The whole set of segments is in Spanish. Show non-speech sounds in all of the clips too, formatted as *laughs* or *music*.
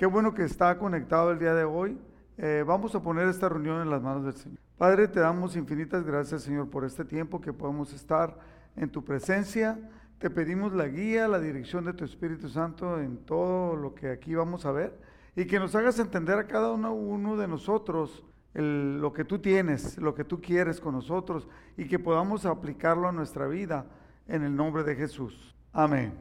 Qué bueno que está conectado el día de hoy. Eh, vamos a poner esta reunión en las manos del Señor. Padre, te damos infinitas gracias, Señor, por este tiempo que podemos estar en tu presencia. Te pedimos la guía, la dirección de tu Espíritu Santo en todo lo que aquí vamos a ver y que nos hagas entender a cada uno, uno de nosotros lo que tú tienes, lo que tú quieres con nosotros y que podamos aplicarlo a nuestra vida en el nombre de Jesús. Amén.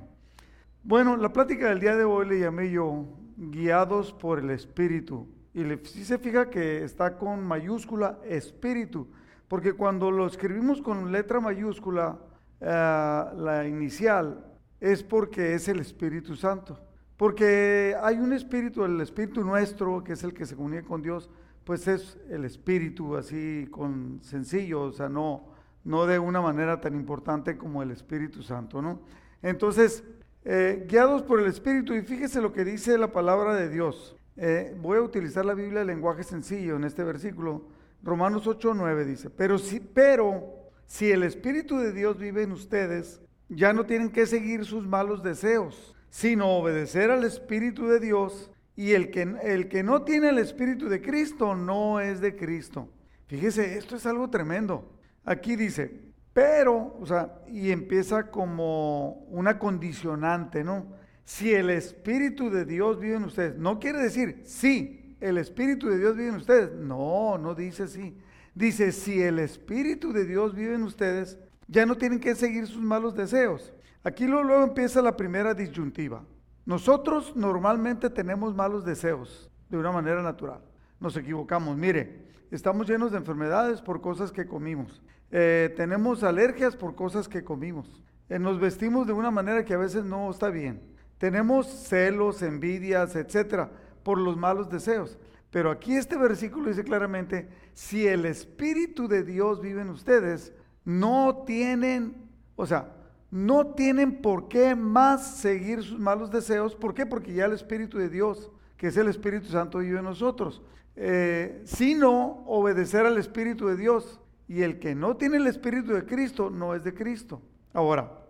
Bueno, la plática del día de hoy le llamé yo guiados por el Espíritu. Y si se fija que está con mayúscula Espíritu, porque cuando lo escribimos con letra mayúscula, eh, la inicial, es porque es el Espíritu Santo. Porque hay un espíritu, el espíritu nuestro, que es el que se comunica con Dios, pues es el espíritu así con sencillo, o sea, no, no de una manera tan importante como el Espíritu Santo, ¿no? Entonces, eh, guiados por el Espíritu, y fíjese lo que dice la palabra de Dios. Eh, voy a utilizar la Biblia de lenguaje sencillo en este versículo. Romanos 8, 9 dice, pero si, pero si el Espíritu de Dios vive en ustedes, ya no tienen que seguir sus malos deseos, sino obedecer al Espíritu de Dios. Y el que, el que no tiene el Espíritu de Cristo no es de Cristo. Fíjese, esto es algo tremendo. Aquí dice, pero, o sea, y empieza como una condicionante, ¿no? Si el Espíritu de Dios vive en ustedes, no quiere decir, sí, el Espíritu de Dios vive en ustedes. No, no dice sí. Dice, si el Espíritu de Dios vive en ustedes, ya no tienen que seguir sus malos deseos. Aquí luego empieza la primera disyuntiva. Nosotros normalmente tenemos malos deseos de una manera natural. Nos equivocamos. Mire, estamos llenos de enfermedades por cosas que comimos. Eh, tenemos alergias por cosas que comimos. Eh, nos vestimos de una manera que a veces no está bien. Tenemos celos, envidias, etcétera, por los malos deseos. Pero aquí este versículo dice claramente, si el Espíritu de Dios vive en ustedes, no tienen, o sea, no tienen por qué más seguir sus malos deseos. ¿Por qué? Porque ya el Espíritu de Dios, que es el Espíritu Santo, vive en nosotros. Eh, sino obedecer al Espíritu de Dios. Y el que no tiene el Espíritu de Cristo no es de Cristo. Ahora,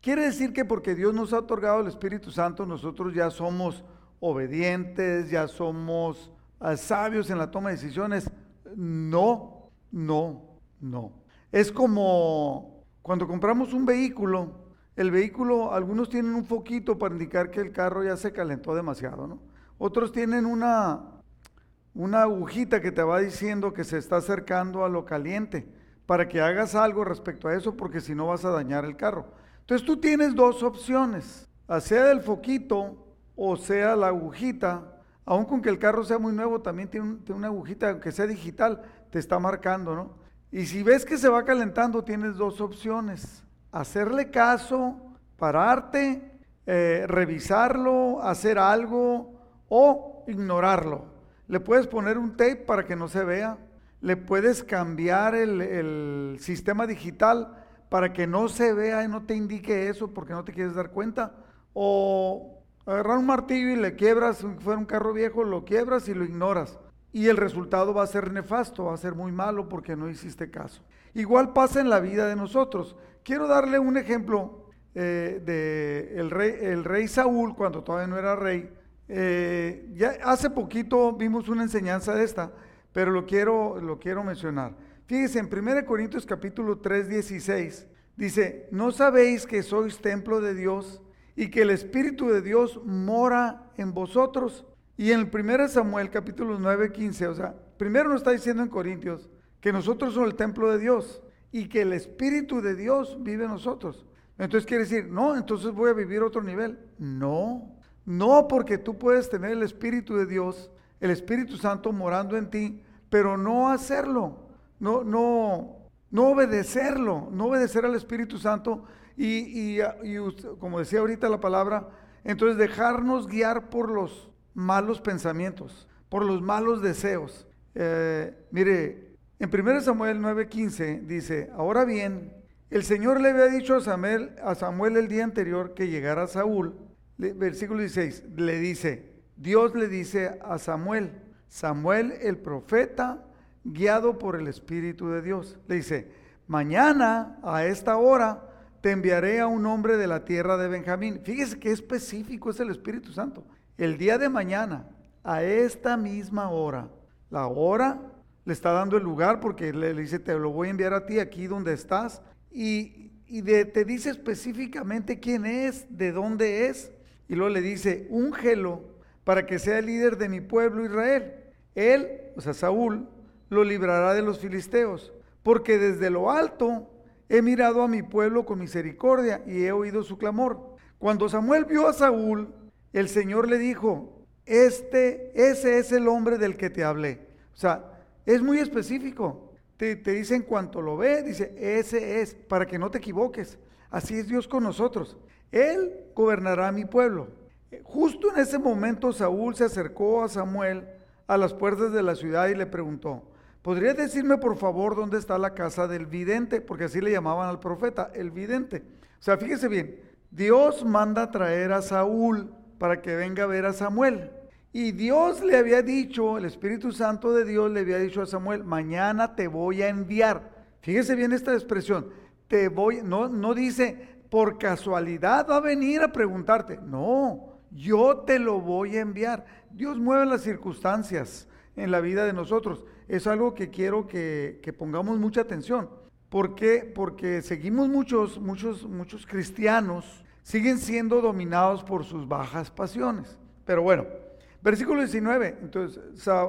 quiere decir que porque Dios nos ha otorgado el Espíritu Santo, nosotros ya somos obedientes, ya somos ah, sabios en la toma de decisiones. No, no, no. Es como cuando compramos un vehículo, el vehículo, algunos tienen un foquito para indicar que el carro ya se calentó demasiado, ¿no? Otros tienen una, una agujita que te va diciendo que se está acercando a lo caliente para que hagas algo respecto a eso porque si no vas a dañar el carro. Entonces tú tienes dos opciones, sea el foquito o sea la agujita, aun con que el carro sea muy nuevo, también tiene, una agujita, aunque sea digital, te está marcando, ¿no? Y si ves que se va calentando, tienes dos opciones, hacerle caso, pararte, eh, revisarlo, hacer algo o ignorarlo. Le puedes poner un tape para que no se vea. Le puedes cambiar el, sistema digital para que no se vea y no te indique eso porque no te quieres dar cuenta. O agarrar un martillo y le quiebras, si fuera un carro viejo, lo quiebras y lo ignoras. Y el resultado va a ser nefasto, va a ser muy malo porque no hiciste caso. Igual pasa en la vida de nosotros. Quiero darle un ejemplo eh, de el rey, el rey Saúl, cuando todavía no era rey, eh, ya hace poquito vimos una enseñanza de esta, pero lo quiero, lo quiero mencionar. Fíjense, en 1 Corintios capítulo 3, 16, dice, ¿no sabéis que sois templo de Dios y que el Espíritu de Dios mora en vosotros? Y en el 1 Samuel capítulo 9, 15, o sea, primero nos está diciendo en Corintios que nosotros somos el templo de Dios y que el Espíritu de Dios vive en nosotros. Entonces quiere decir, no, entonces voy a vivir otro nivel. No, no porque tú puedes tener el Espíritu de Dios, el Espíritu Santo morando en ti, pero no hacerlo, no, no, no obedecerlo, no obedecer al Espíritu Santo y, como decía ahorita la palabra, entonces dejarnos guiar por los malos pensamientos, por los malos deseos. Eh, mire, en 1 Samuel 9:15 dice, ahora bien, el Señor le había dicho a Samuel, a Samuel el día anterior que llegara Saúl versículo 16, le dice, Dios le dice a Samuel, Samuel el profeta, guiado por el Espíritu de Dios, le dice, mañana a esta hora te enviaré a un hombre de la tierra de Benjamín. Fíjese qué específico es el Espíritu Santo. el día de mañana, a esta misma hora, la hora le está dando el lugar porque le, dice, te lo voy a enviar a ti aquí donde estás. Y, y te dice específicamente quién es, de dónde es. Y luego le dice, úngelo para que sea el líder de mi pueblo Israel. Él, o sea, Saúl, lo librará de los filisteos, porque desde lo alto he mirado a mi pueblo con misericordia y he oído su clamor. Cuando Samuel vio a Saúl, el Señor le dijo, este, ese es el hombre del que te hablé. O sea, es muy específico. Te, te dice en cuanto lo ve, dice, ese es, para que no te equivoques. Así es Dios con nosotros. Él gobernará mi pueblo. Justo en ese momento Saúl se acercó a Samuel a las puertas de la ciudad y le preguntó, ¿podría decirme por favor dónde está la casa del vidente? Porque así le llamaban al profeta, el vidente. O sea, fíjese bien, Dios manda traer a Saúl para que venga a ver a Samuel. Y Dios le había dicho, el Espíritu Santo de Dios le había dicho a Samuel, mañana te voy a enviar. Fíjese bien esta expresión, te voy, no, no dice, por casualidad va a venir a preguntarte. No, yo te lo voy a enviar. Dios mueve las circunstancias en la vida de nosotros. Es algo que quiero que, que pongamos mucha atención. ¿Por qué? Porque seguimos muchos, muchos, muchos cristianos, siguen siendo dominados por sus bajas pasiones. Pero bueno, versículo 19. Entonces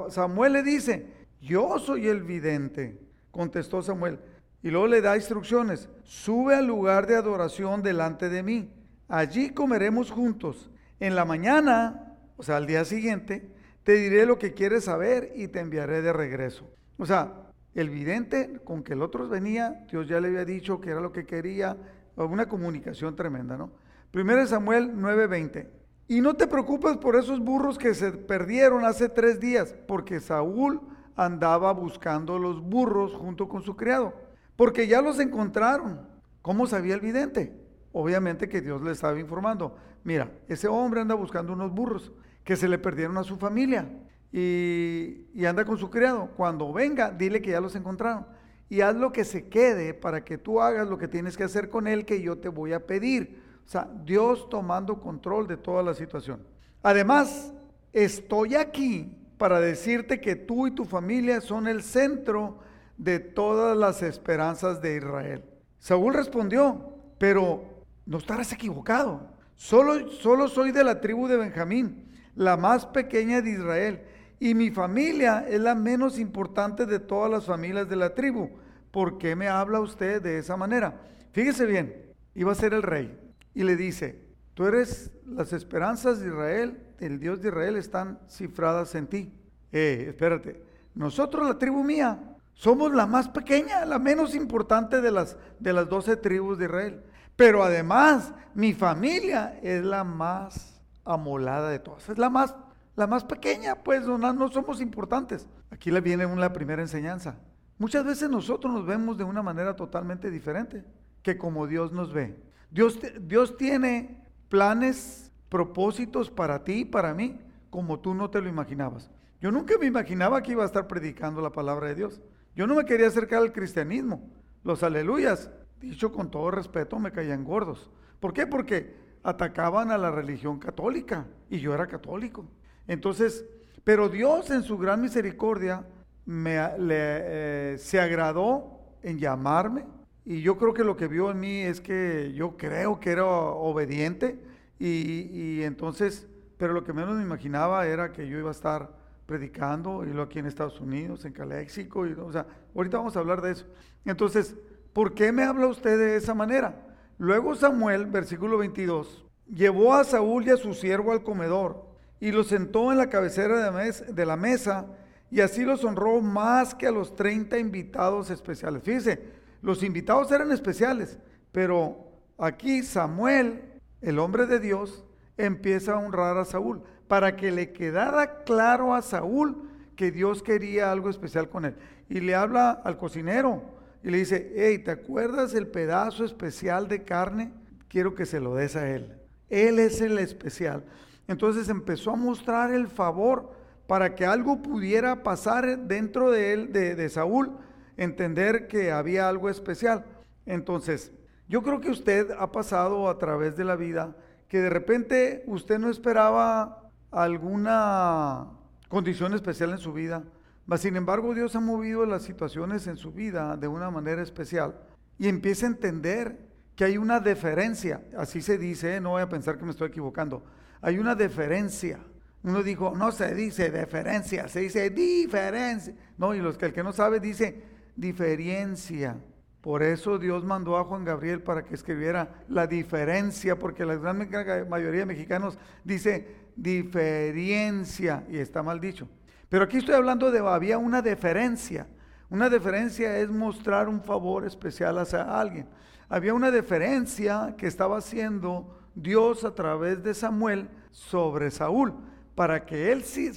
Samuel le dice, yo soy el vidente, contestó Samuel. Y luego le da instrucciones, sube al lugar de adoración delante de mí. Allí comeremos juntos. En la mañana, o sea, al día siguiente, te diré lo que quieres saber y te enviaré de regreso. O sea, el vidente con que el otro venía, Dios ya le había dicho que era lo que quería, una comunicación tremenda, ¿no? Primero Samuel 9:20. Y no te preocupes por esos burros que se perdieron hace tres días, porque Saúl andaba buscando los burros junto con su criado porque ya los encontraron. ¿Cómo sabía el vidente? Obviamente que Dios le estaba informando. Mira, ese hombre anda buscando unos burros que se le perdieron a su familia y, anda con su criado. Cuando venga, dile que ya los encontraron. Y haz lo que se quede para que tú hagas lo que tienes que hacer con él que yo te voy a pedir. O sea, Dios tomando control de toda la situación. Además, estoy aquí para decirte que tú y tu familia son el centro de todas las esperanzas de Israel. Saúl respondió, pero no estarás equivocado. Solo, solo soy de la tribu de Benjamín, la más pequeña de Israel, y mi familia es la menos importante de todas las familias de la tribu. ¿Por qué me habla usted de esa manera? Fíjese bien, iba a ser el rey y le dice, tú eres las esperanzas de Israel, el Dios de Israel están cifradas en ti. Eh, espérate, nosotros la tribu mía somos la más pequeña, la menos importante de las, de las 12 tribus de Israel. Pero además, mi familia es la más amolada de todas. Es la más, la más pequeña, pues no, no somos importantes. Aquí le viene una primera enseñanza. Muchas veces nosotros nos vemos de una manera totalmente diferente que como Dios nos ve. Dios, Dios tiene planes, propósitos para ti y para mí, como tú no te lo imaginabas. Yo nunca me imaginaba que iba a estar predicando la palabra de Dios. Yo no me quería acercar al cristianismo. Los aleluyas, dicho con todo respeto, me caían gordos. ¿Por qué? Porque atacaban a la religión católica y yo era católico. Entonces, pero Dios en su gran misericordia me, eh, se agradó en llamarme y yo creo que lo que vio en mí es que yo creo que era obediente y, y entonces, pero lo que menos me imaginaba era que yo iba a estar predicando, y aquí en Estados Unidos, en Caléxico, y, o sea, ahorita vamos a hablar de eso. Entonces, ¿por qué me habla usted de esa manera? Luego Samuel, versículo 22, llevó a Saúl y a su siervo al comedor y lo sentó en la cabecera de, de la mesa y así los honró más que a los 30 invitados especiales. Fíjese, los invitados eran especiales, pero aquí Samuel, el hombre de Dios, empieza a honrar a Saúl para que le quedara claro a Saúl que Dios quería algo especial con él. Y le habla al cocinero y le dice, hey, ¿te acuerdas el pedazo especial de carne? Quiero que se lo des a él. Él es el especial. Entonces empezó a mostrar el favor para que algo pudiera pasar dentro de él, de, de Saúl, entender que había algo especial. Entonces, yo creo que usted ha pasado a través de la vida que de repente usted no esperaba alguna condición especial en su vida, mas sin embargo Dios ha movido las situaciones en su vida de una manera especial y empieza a entender que hay una deferencia, así se dice, ¿eh? no voy a pensar que me estoy equivocando, hay una deferencia. Uno dijo, no se dice deferencia, se dice diferencia. No, y los que el que no sabe dice diferencia. Por eso Dios mandó a Juan Gabriel para que escribiera la diferencia, porque la gran mayoría de mexicanos dice diferencia y está mal dicho. Pero aquí estoy hablando de había una deferencia. Una deferencia es mostrar un favor especial hacia alguien. Había una deferencia que estaba haciendo Dios a través de Samuel sobre Saúl, para que él sí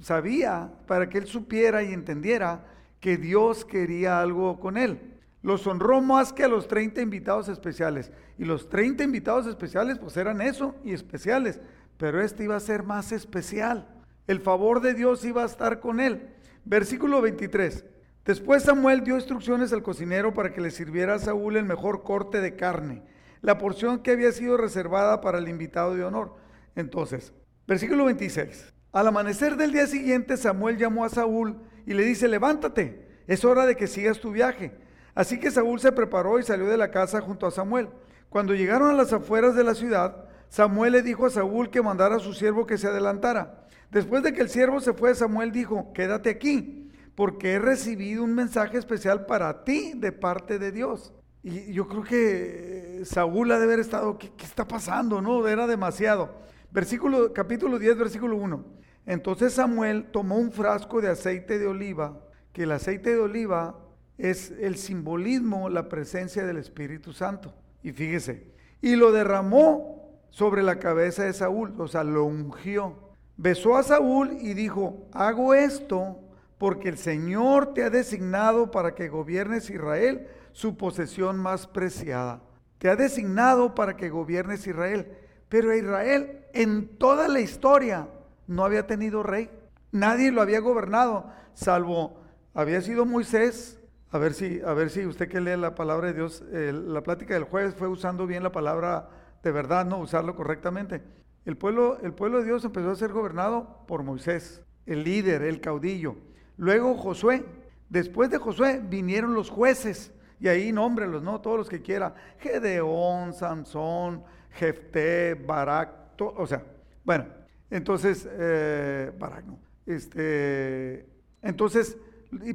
sabía, para que él supiera y entendiera que Dios quería algo con él. Los honró más que a los 30 invitados especiales. Y los 30 invitados especiales pues eran eso y especiales. Pero este iba a ser más especial. El favor de Dios iba a estar con él. Versículo 23. Después Samuel dio instrucciones al cocinero para que le sirviera a Saúl el mejor corte de carne, la porción que había sido reservada para el invitado de honor. Entonces, versículo 26. Al amanecer del día siguiente, Samuel llamó a Saúl y le dice, levántate, es hora de que sigas tu viaje. Así que Saúl se preparó y salió de la casa junto a Samuel. Cuando llegaron a las afueras de la ciudad, Samuel le dijo a Saúl que mandara a su siervo que se adelantara. Después de que el siervo se fue, Samuel dijo, quédate aquí, porque he recibido un mensaje especial para ti de parte de Dios. Y yo creo que Saúl ha de haber estado, ¿qué, está pasando? No, era demasiado. Versículo, capítulo 10, versículo 1. Entonces Samuel tomó un frasco de aceite de oliva, que el aceite de oliva es el simbolismo, la presencia del Espíritu Santo. Y fíjese, y lo derramó sobre la cabeza de Saúl, o sea, lo ungió. Besó a Saúl y dijo, hago esto porque el Señor te ha designado para que gobiernes Israel, su posesión más preciada. Te ha designado para que gobiernes Israel. Pero Israel en toda la historia no había tenido rey. Nadie lo había gobernado, salvo había sido Moisés, a ver si, a ver si usted que lee la palabra de Dios, la plática del jueves fue usando bien la palabra de verdad, no usarlo correctamente. El pueblo, el pueblo de Dios empezó a ser gobernado por Moisés, el líder, el caudillo. Luego Josué. Después de Josué vinieron los jueces. Y ahí nómbrelos, ¿no? Todos los que quiera. Gedeón, Sansón, Jefté, Barak, o sea, bueno, entonces, eh, Barak, no. Este, entonces,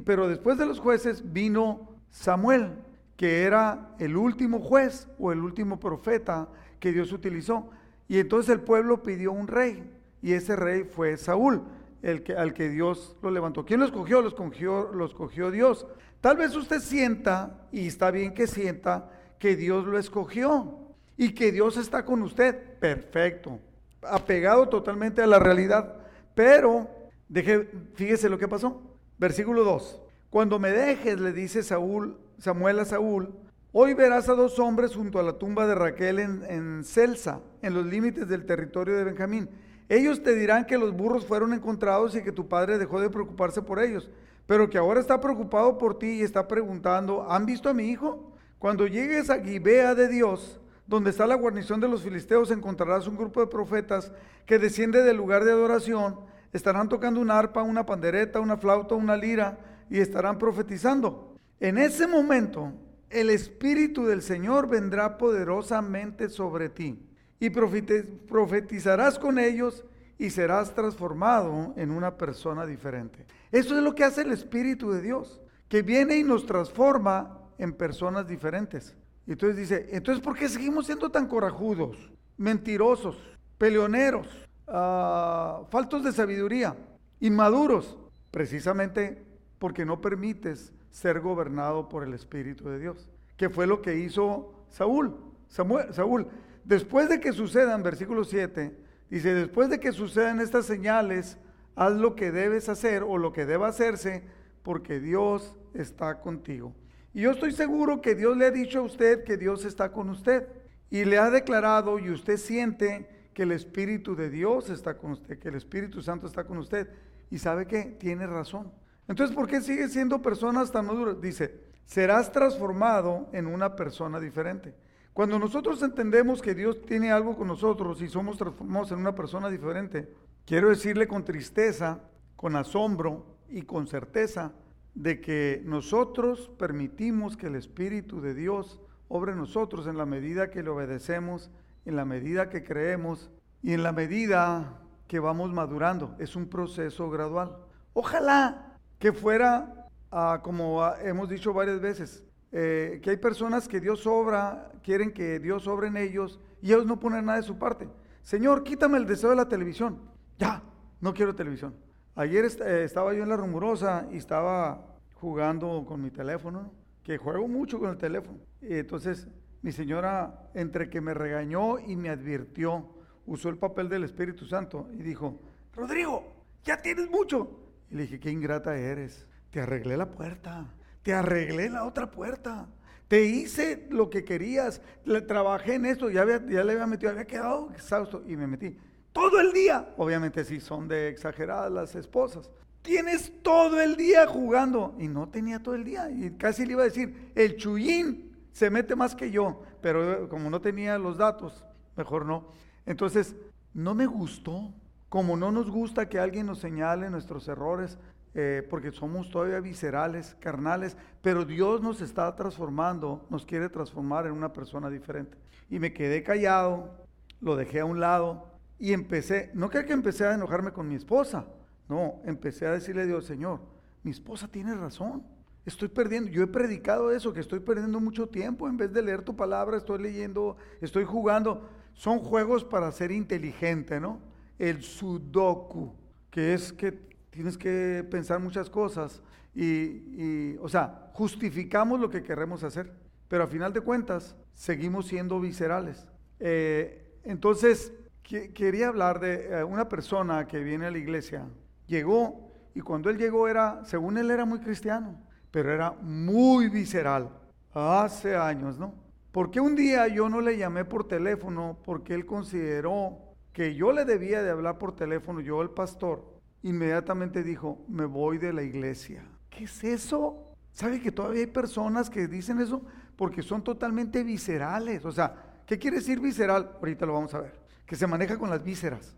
pero después de los jueces vino Samuel, que era el último juez o el último profeta que Dios utilizó. Y entonces el pueblo pidió un rey, y ese rey fue Saúl, el que, al que Dios lo levantó. ¿Quién lo escogió? Lo escogió, Dios. Tal vez usted sienta, y está bien que sienta, que Dios lo escogió y que Dios está con usted. Perfecto. Apegado totalmente a la realidad. Pero, deje, fíjese lo que pasó. Versículo 2. Cuando me dejes, le dice Saúl, Samuel a Saúl, hoy verás a dos hombres junto a la tumba de Raquel en, en Celsa, en los límites del territorio de Benjamín. Ellos te dirán que los burros fueron encontrados y que tu padre dejó de preocuparse por ellos, pero que ahora está preocupado por ti y está preguntando, ¿han visto a mi hijo? Cuando llegues a Gibea de Dios, donde está la guarnición de los filisteos, encontrarás un grupo de profetas que desciende del lugar de adoración estarán tocando una arpa, una pandereta, una flauta, una lira y estarán profetizando. En ese momento, el Espíritu del Señor vendrá poderosamente sobre ti y profetizarás con ellos y serás transformado en una persona diferente. Eso es lo que hace el Espíritu de Dios, que viene y nos transforma en personas diferentes. Entonces dice, entonces ¿por qué seguimos siendo tan corajudos, mentirosos, peleoneros? uh, faltos de sabiduría, inmaduros, precisamente porque no permites ser gobernado por el Espíritu de Dios, que fue lo que hizo Saúl. Saúl, después de que sucedan, versículo 7, dice, después de que sucedan estas señales, haz lo que debes hacer o lo que deba hacerse, porque Dios está contigo. Y yo estoy seguro que Dios le ha dicho a usted que Dios está con usted y le ha declarado y usted siente que el Espíritu de Dios está con usted, que el Espíritu Santo está con usted. Y sabe que tiene razón. Entonces, ¿por qué sigue siendo personas tan maduras? Dice, serás transformado en una persona diferente. Cuando nosotros entendemos que Dios tiene algo con nosotros y somos transformados en una persona diferente, quiero decirle con tristeza, con asombro y con certeza de que nosotros permitimos que el Espíritu de Dios obre en nosotros en la medida que le obedecemos, en la medida que creemos y en la medida que vamos madurando. Es un proceso gradual. Ojalá que fuera, ah, como hemos dicho varias veces, eh, que hay personas que Dios obra, quieren que Dios obre en ellos y ellos no ponen nada de su parte. Señor, quítame el deseo de la televisión. Ya, no quiero televisión. Ayer eh, estaba yo en la rumorosa y estaba jugando con mi teléfono, que juego mucho con el teléfono. Entonces mi señora, entre que me regañó y me advirtió, usó el papel del Espíritu Santo y dijo, Rodrigo, ya tienes mucho. Le dije, qué ingrata eres. Te arreglé la puerta, te arreglé la otra puerta. Te hice lo que querías, le trabajé en esto, ya, ya le había metido, había quedado exhausto y me metí todo el día. Obviamente sí, son de exageradas las esposas. Tienes todo el día jugando. Y no tenía todo el día. Y casi le iba a decir, el chullín se mete más que yo. Pero como no tenía los datos, mejor no. Entonces, no me gustó. Como no nos gusta que alguien nos señale nuestros errores, eh, porque somos todavía viscerales, carnales, pero Dios nos está transformando, nos quiere transformar en una persona diferente. Y me quedé callado, lo dejé a un lado, y empecé, no creo que empecé a enojarme con mi esposa, no, empecé a decirle a Dios, Señor, mi esposa tiene razón, estoy perdiendo, yo he predicado eso, que estoy perdiendo mucho tiempo, en vez de leer tu palabra, estoy leyendo, estoy jugando, son juegos para ser inteligente, ¿no? El sudoku, que es que tienes que pensar muchas cosas y, o sea, justificamos lo que queremos hacer, pero a final de cuentas seguimos siendo viscerales. Eh, entonces, quería hablar de eh, una persona que viene a la iglesia. Llegó y cuando él llegó era, según él era muy cristiano, pero era muy visceral. Hace años, ¿no? Porque un día yo no le llamé por teléfono porque él consideró que yo le debía de hablar por teléfono, yo el pastor, inmediatamente dijo, me voy de la iglesia. ¿Qué es eso? ¿Sabe que todavía hay personas que dicen eso? Porque son totalmente viscerales. O sea, ¿qué quiere decir visceral? Ahorita lo vamos a ver que se maneja con las vísceras,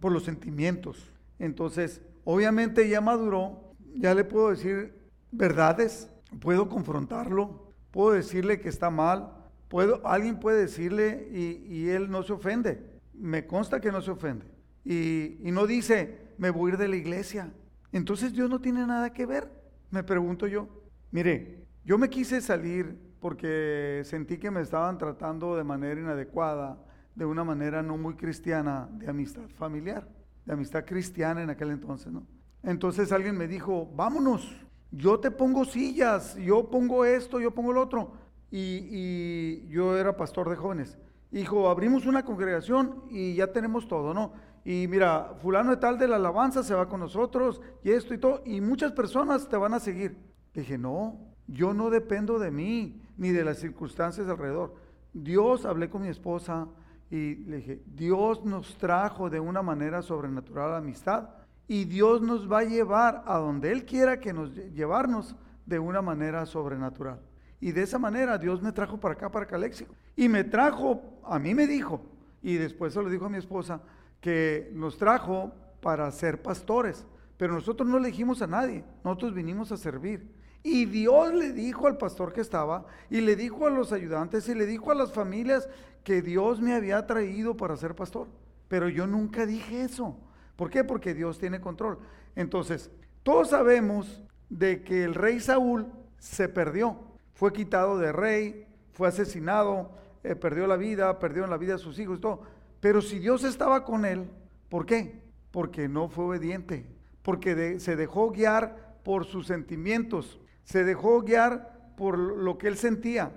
por los sentimientos. Entonces, obviamente ya maduró, ya le puedo decir verdades, puedo confrontarlo, puedo decirle que está mal, puedo, alguien puede decirle y, él no se ofende. Me consta que no se ofende. Y, no dice, me voy a ir de la iglesia. Entonces Dios no tiene nada que ver, me pregunto yo. Mire, yo me quise salir porque sentí que me estaban tratando de manera inadecuada de una manera no muy cristiana de amistad familiar, de amistad cristiana en aquel entonces, ¿no? Entonces alguien me dijo, vámonos, yo te pongo sillas, yo pongo esto, yo pongo lo otro. Y, yo era pastor de jóvenes. Dijo, abrimos una congregación y ya tenemos todo, ¿no? Y mira, fulano de tal de la alabanza se va con nosotros y esto y todo, y muchas personas te van a seguir. Dije, no, yo no dependo de mí ni de las circunstancias alrededor. Dios, hablé con mi esposa, y le dije, Dios nos trajo de una manera sobrenatural la amistad y Dios nos va a llevar a donde Él quiera que nos llevarnos de una manera sobrenatural. Y de esa manera Dios me trajo para acá, para Caléxico. Y me trajo, a mí me dijo, y después se lo dijo a mi esposa, que nos trajo para ser pastores. Pero nosotros no le dijimos a nadie, nosotros vinimos a servir. Y Dios le dijo al pastor que estaba, y le dijo a los ayudantes, y le dijo a las familias que Dios me había traído para ser pastor. Pero yo nunca dije eso. ¿Por qué? Porque Dios tiene control. Entonces, todos sabemos de que el rey Saúl se perdió. Fue quitado de rey, fue asesinado, eh, perdió la vida, perdió la vida de sus hijos y todo. Pero si Dios estaba con él, ¿por qué? Porque no fue obediente, porque se dejó guiar por sus sentimientos, se dejó guiar por lo que él sentía.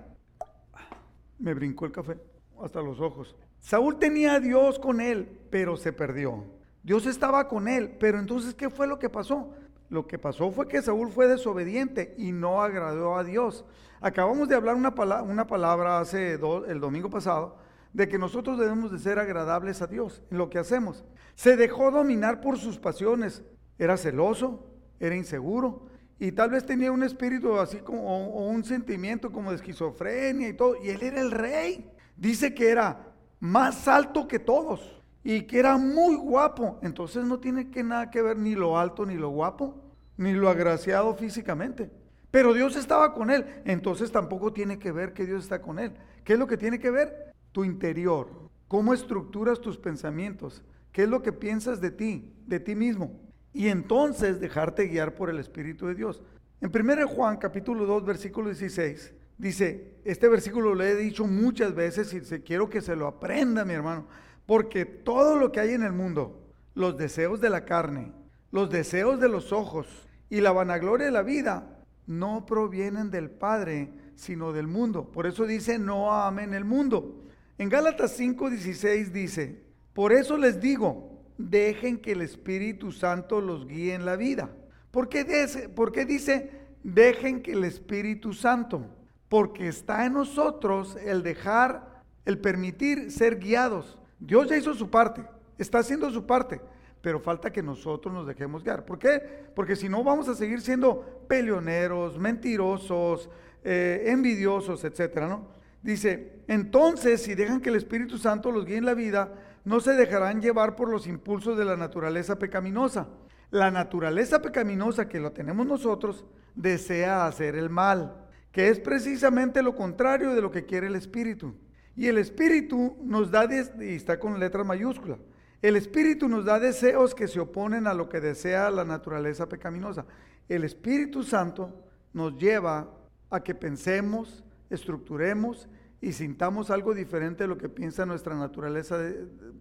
Me brincó el café hasta los ojos. Saúl tenía a Dios con él, pero se perdió. Dios estaba con él, pero entonces, ¿qué fue lo que pasó? Lo que pasó fue que Saúl fue desobediente y no agradó a Dios. Acabamos de hablar una, una palabra hace el domingo pasado de que nosotros debemos de ser agradables a Dios en lo que hacemos. Se dejó dominar por sus pasiones. Era celoso, era inseguro y tal vez tenía un espíritu así como o un sentimiento como de esquizofrenia y todo. Y él era el rey dice que era más alto que todos y que era muy guapo. Entonces no tiene que nada que ver ni lo alto ni lo guapo, ni lo agraciado físicamente. Pero Dios estaba con él, entonces tampoco tiene que ver que Dios está con él. ¿Qué es lo que tiene que ver? Tu interior, cómo estructuras tus pensamientos, qué es lo que piensas de ti, de ti mismo. Y entonces dejarte guiar por el Espíritu de Dios. En 1 Juan capítulo 2 versículo 16 dice, este versículo lo he dicho muchas veces y quiero que se lo aprenda mi hermano, porque todo lo que hay en el mundo, los deseos de la carne, los deseos de los ojos y la vanagloria de la vida, no provienen del Padre, sino del mundo. Por eso dice, no amen el mundo. En Gálatas 5:16 dice, por eso les digo, dejen que el Espíritu Santo los guíe en la vida. ¿Por qué, dice, dejen que el Espíritu Santo? Porque está en nosotros el dejar, el permitir ser guiados. Dios ya hizo su parte, está haciendo su parte, pero falta que nosotros nos dejemos guiar. ¿Por qué? Porque si no vamos a seguir siendo peleoneros, mentirosos, eh, envidiosos, etcétera, ¿no? Dice, entonces si dejan que el Espíritu Santo los guíe en la vida, no se dejarán llevar por los impulsos de la naturaleza pecaminosa. La naturaleza pecaminosa que lo tenemos nosotros desea hacer el mal, que es precisamente lo contrario de lo que quiere el Espíritu. Y el Espíritu nos da, y está con letra mayúscula, el Espíritu nos da deseos que se oponen a lo que desea la naturaleza pecaminosa. El Espíritu Santo nos lleva a que pensemos, estructuremos y sintamos algo diferente de lo que piensa nuestra naturaleza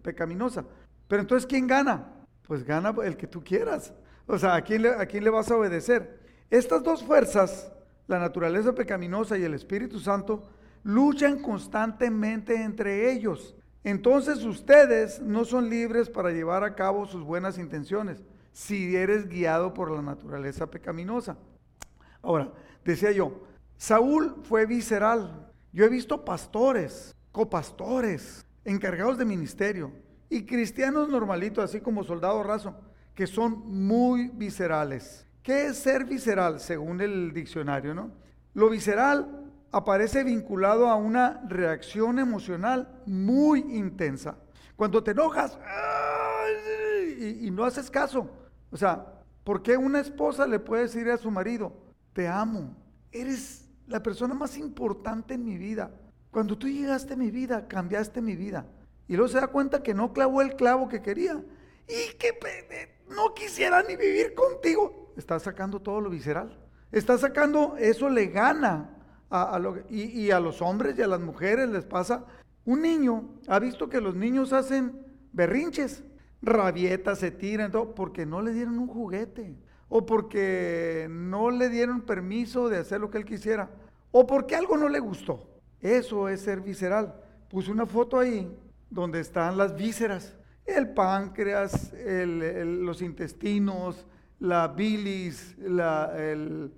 pecaminosa. Pero entonces, ¿quién gana? Pues gana el que tú quieras. O sea, ¿a quién, ¿a quién le vas a obedecer? Estas dos fuerzas, la naturaleza pecaminosa y el Espíritu Santo, luchan constantemente entre ellos. Entonces ustedes no son libres para llevar a cabo sus buenas intenciones si eres guiado por la naturaleza pecaminosa. Ahora, decía yo, Saúl fue visceral. Yo he visto pastores, copastores, encargados de ministerio y cristianos normalitos, así como soldado raso, que son muy viscerales. ¿Qué es ser visceral según el diccionario, no? Lo visceral aparece vinculado a una reacción emocional muy intensa. Cuando te enojas y, no haces caso, o sea, ¿por qué una esposa le puede decir a su marido, te amo, eres la persona más importante en mi vida. Cuando tú llegaste a mi vida, cambiaste mi vida. Y luego se da cuenta que no clavó el clavo que quería y que no quisiera ni vivir contigo. Está sacando todo lo visceral. Está sacando, eso le gana y, a los hombres y a las mujeres les pasa. Un niño ha visto que los niños hacen berrinches, rabietas, se tiran, todo, porque no le dieron un juguete o porque no le dieron permiso de hacer lo que él quisiera, o porque algo no le gustó. Eso es ser visceral. Puse una foto ahí donde están las vísceras, el páncreas, los intestinos, la bilis, la, el,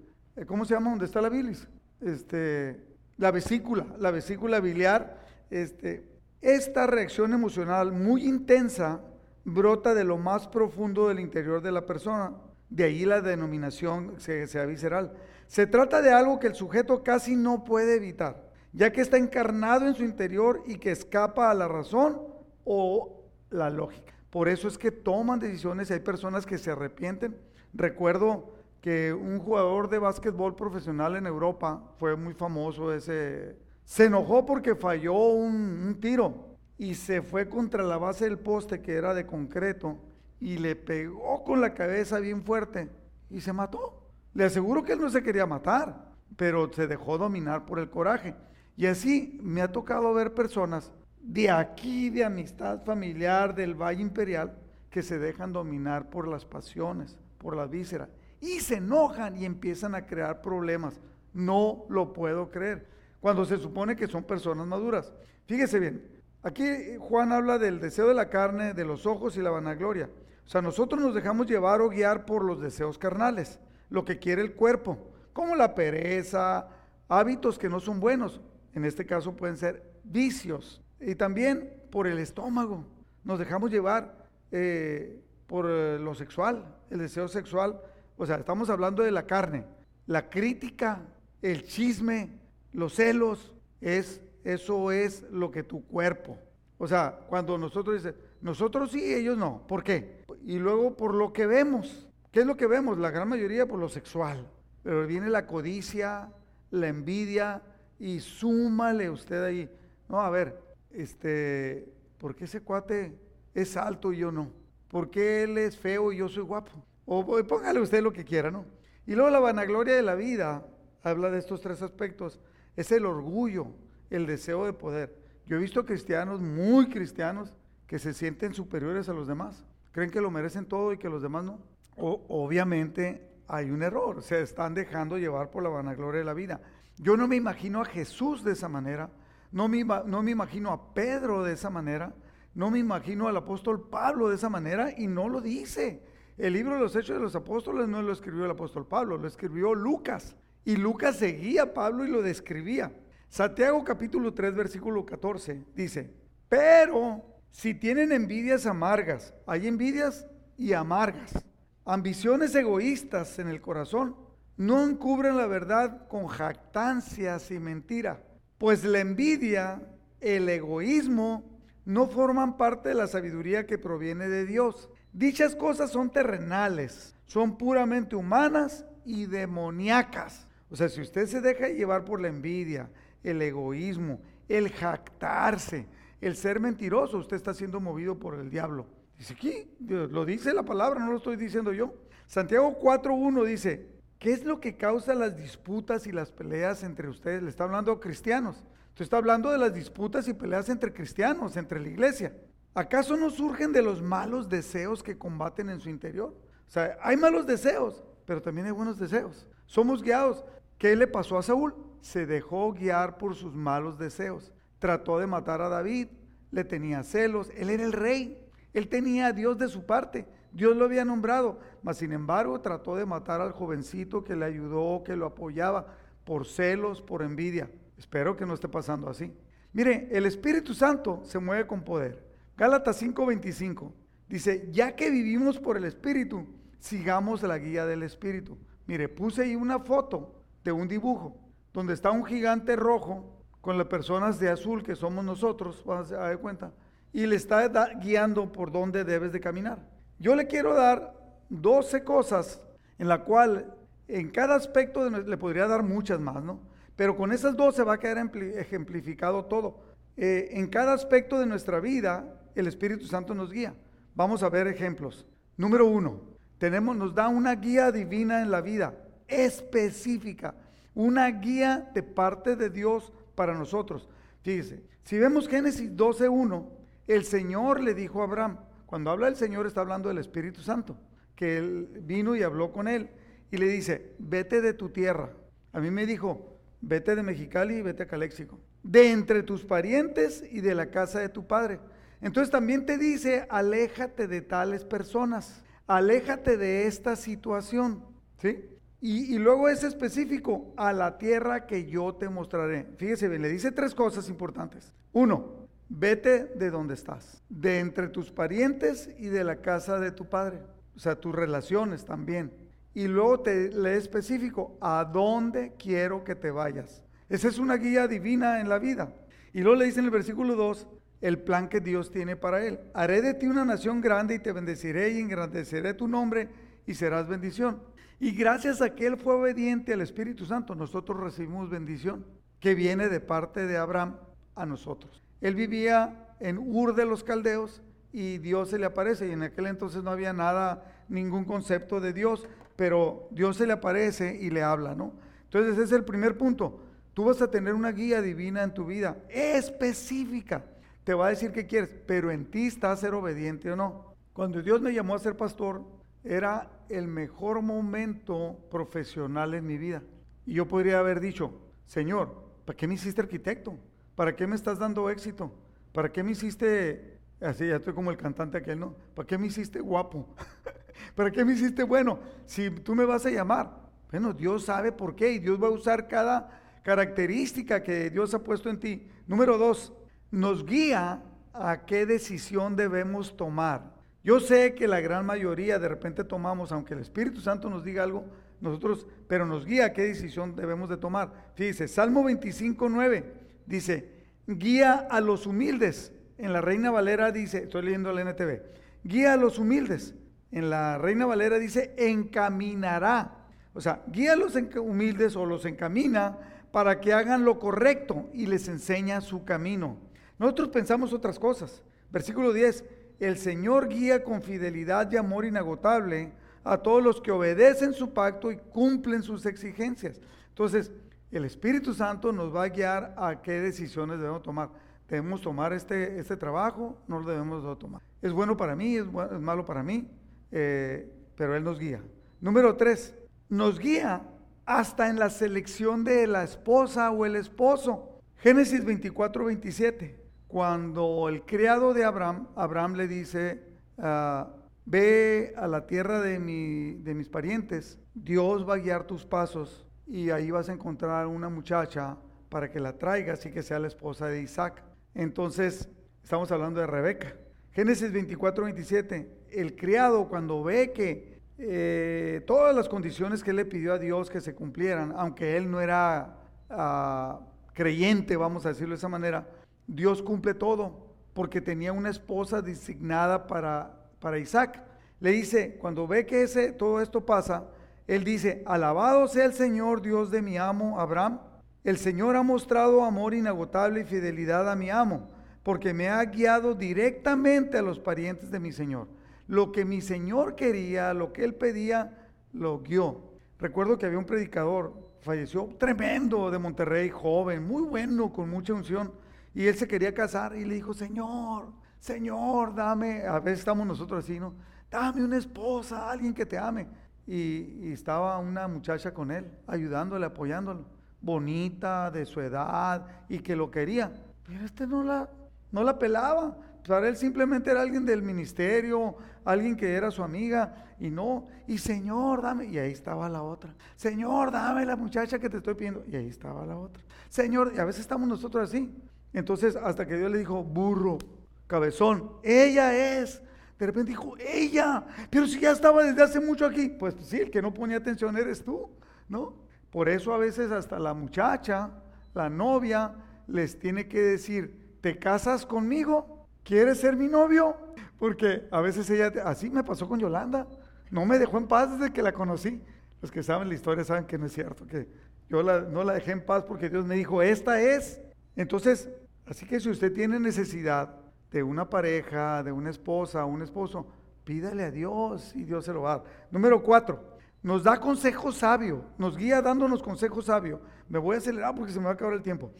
¿cómo se llama? ¿Dónde está la bilis? Este, la vesícula, la vesícula biliar. Este, esta reacción emocional muy intensa brota de lo más profundo del interior de la persona de ahí la denominación sea visceral. Se trata de algo que el sujeto casi no puede evitar, ya que está encarnado en su interior y que escapa a la razón o la lógica. Por eso es que toman decisiones y hay personas que se arrepienten. Recuerdo que un jugador de básquetbol profesional en Europa fue muy famoso ese. Se enojó porque falló un, tiro y se fue contra la base del poste que era de concreto y le pegó con la cabeza bien fuerte y se mató. Le aseguro que él no se quería matar, pero se dejó dominar por el coraje. Y así me ha tocado ver personas de aquí, de amistad familiar, del Valle Imperial, que se dejan dominar por las pasiones, por las vísceras, y se enojan y empiezan a crear problemas. No lo puedo creer, cuando se supone que son personas maduras. Fíjese bien, aquí Juan habla del deseo de la carne, de los ojos y la vanagloria. O sea, nosotros nos dejamos llevar o guiar por los deseos carnales, lo que quiere el cuerpo, como la pereza, hábitos que no son buenos. En este caso pueden ser vicios. Y también por el estómago. Nos dejamos llevar eh, por eh, lo sexual, el deseo sexual. O sea, estamos hablando de la carne. La crítica, el chisme, los celos, es, eso es lo que tu cuerpo. O sea, cuando nosotros dices, nosotros sí, ellos no. ¿Por qué? Y luego por lo que vemos. ¿Qué es lo que vemos? La gran mayoría por lo sexual. Pero viene la codicia, la envidia y súmale usted ahí. No, a ver, este, ¿por qué ese cuate es alto y yo no? ¿Por qué él es feo y yo soy guapo? O, póngale usted lo que quiera, ¿no? Y luego la vanagloria de la vida habla de estos tres aspectos. Es el orgullo, el deseo de poder. Yo he visto cristianos, muy cristianos, que se sienten superiores a los demás. Creen que lo merecen todo y que los demás no. Obviamente hay un error, se están dejando llevar por la vanagloria de la vida. Yo no me imagino a Jesús de esa manera, no me, no me imagino a Pedro de esa manera, no me imagino al apóstol Pablo de esa manera y no lo dice. El libro de los Hechos de los Apóstoles no lo escribió el apóstol Pablo, lo escribió Lucas. Y Lucas seguía a Pablo y lo describía. Santiago capítulo 3 versículo 14 dice, pero si tienen envidias amargas, hay envidias y amargas, ambiciones egoístas en el corazón, no encubren la verdad con jactancias y mentira, pues la envidia, el egoísmo, no forman parte de la sabiduría que proviene de Dios. Dichas cosas son terrenales, son puramente humanas y demoníacas. O sea, si usted se deja llevar por la envidia, el egoísmo, el jactarse, el ser mentiroso, usted está siendo movido por el diablo. Dice aquí, lo dice la palabra, no lo estoy diciendo yo. Santiago 4.1 dice, ¿qué es lo que causa las disputas y las peleas entre ustedes? Le está hablando a cristianos. Usted está hablando de las disputas y peleas entre cristianos, entre la iglesia. ¿Acaso no surgen de los malos deseos que combaten en su interior? O sea, hay malos deseos, pero también hay buenos deseos. Somos guiados. ¿Qué le pasó a Saúl? Se dejó guiar por sus malos deseos. Trató de matar a David, le tenía celos, él era el rey, él tenía a Dios de su parte, Dios lo había nombrado, mas sin embargo trató de matar al jovencito que le ayudó, que lo apoyaba, por celos, por envidia. Espero que no esté pasando así. Mire, el Espíritu Santo se mueve con poder. Gálatas 5:25 dice, ya que vivimos por el Espíritu, sigamos la guía del Espíritu. Mire, puse ahí una foto de un dibujo donde está un gigante rojo con las personas de azul que somos nosotros, vas a dar cuenta, y le está guiando por dónde debes de caminar. Yo le quiero dar 12 cosas en la cual en cada aspecto le podría dar muchas más, ¿no? Pero con esas 12 va a quedar ejemplificado todo. Eh, en cada aspecto de nuestra vida, el Espíritu Santo nos guía. Vamos a ver ejemplos. Número uno, tenemos, nos da una guía divina en la vida, específica, una guía de parte de Dios para nosotros. Fíjese, si vemos Génesis 12.1, el Señor le dijo a Abraham, cuando habla el Señor está hablando del Espíritu Santo, que él vino y habló con él y le dice, vete de tu tierra. A mí me dijo, vete de Mexicali y vete a Caléxico, de entre tus parientes y de la casa de tu padre. Entonces también te dice, aléjate de tales personas, aléjate de esta situación, ¿sí? Y, luego es específico, a la tierra que yo te mostraré. Fíjese le dice tres cosas importantes. Uno, vete de donde estás, de entre tus parientes y de la casa de tu padre, o sea, tus relaciones también. Y luego te lee específico, a dónde quiero que te vayas. Esa es una guía divina en la vida. Y luego le dice en el versículo 2, el plan que Dios tiene para él. Haré de ti una nación grande y te bendeciré y engrandeceré tu nombre y serás bendición. Y gracias a que él fue obediente al Espíritu Santo, nosotros recibimos bendición que viene de parte de Abraham a nosotros. Él vivía en Ur de los Caldeos y Dios se le aparece y en aquel entonces no había nada, ningún concepto de Dios, pero Dios se le aparece y le habla, ¿no? Entonces ese es el primer punto. Tú vas a tener una guía divina en tu vida, específica. Te va a decir qué quieres, pero en ti está ser obediente o no. Cuando Dios me llamó a ser pastor, era el mejor momento profesional en mi vida. Y yo podría haber dicho, Señor, ¿para qué me hiciste arquitecto? ¿Para qué me estás dando éxito? ¿Para qué me hiciste, así ya estoy como el cantante aquel, ¿no? ¿Para qué me hiciste guapo? *laughs* ¿Para qué me hiciste bueno? Si tú me vas a llamar. Bueno, Dios sabe por qué y Dios va a usar cada característica que Dios ha puesto en ti. Número dos, nos guía a qué decisión debemos tomar. Yo sé que la gran mayoría de repente tomamos, aunque el Espíritu Santo nos diga algo, nosotros, pero nos guía a qué decisión debemos de tomar. Fíjese, Salmo 25, 9 dice, guía a los humildes En la Reina Valera dice, estoy leyendo la NTV, guía a los humildes. En la Reina Valera dice, encaminará. O sea, guía a los humildes o los encamina para que hagan lo correcto y les enseña su camino. Nosotros pensamos otras cosas. Versículo 10, el Señor guía con fidelidad y amor inagotable a todos los que obedecen su pacto y cumplen sus exigencias. Entonces, el Espíritu Santo nos va a guiar a qué decisiones debemos tomar. ¿Debemos tomar este, este trabajo? No lo debemos tomar. ¿Es bueno para mí? ¿Es, malo para mí? Eh, pero Él nos guía. Número tres, nos guía hasta en la selección de la esposa o el esposo. Génesis 24, 27. Cuando el criado de Abraham, Abraham le dice, ah, ve a la tierra de, mi, de mis parientes, Dios va a guiar tus pasos y ahí vas a encontrar una muchacha para que la traigas y que sea la esposa de Isaac. Entonces, estamos hablando de Rebeca. Génesis 24, 27. El criado cuando ve que eh, todas las condiciones que él le pidió a Dios que se cumplieran, aunque él no era ah, creyente, vamos a decirlo de esa manera, Dios cumple todo, porque tenía una esposa designada para, para Isaac. Le dice, cuando ve que ese, todo esto pasa, él dice, alabado sea el Señor Dios de mi amo Abraham. El Señor ha mostrado amor inagotable y fidelidad a mi amo, porque me ha guiado directamente a los parientes de mi Señor. Lo que mi Señor quería, lo que él pedía, lo guió. Recuerdo que había un predicador, falleció tremendo de Monterrey, joven, muy bueno, con mucha unción y él se quería casar y le dijo, Señor, Señor, dame, a veces estamos nosotros así, ¿no? Dame una esposa, alguien que te ame. Y, estaba una muchacha con él, ayudándole, apoyándolo, bonita, de su edad, y que lo quería. Pero este no la, no la pelaba. Para él simplemente era alguien del ministerio, alguien que era su amiga, y no, y Señor, dame, y ahí estaba la otra. Señor, dame la muchacha que te estoy pidiendo, y ahí estaba la otra. Señor, y a veces estamos nosotros así. Entonces, hasta que Dios le dijo, burro, cabezón, ella es. De repente dijo, ella, pero si ya estaba desde hace mucho aquí. Pues sí, el que no ponía atención eres tú, ¿no? Por eso a veces hasta la muchacha, la novia, les tiene que decir, ¿te casas conmigo? ¿Quieres ser mi novio? Porque a veces ella, así me pasó con Yolanda, no me dejó en paz desde que la conocí. Los que saben la historia saben que no es cierto, que yo no la dejé en paz porque Dios me dijo, esta es entonces, así que si usted tiene necesidad de una pareja, de una esposa, un esposo, pídale a Dios y Dios se lo va a. Número cuatro, nos da consejo sabio, nos guía dándonos consejo sabio. Me voy a acelerar porque se me va a acabar el tiempo.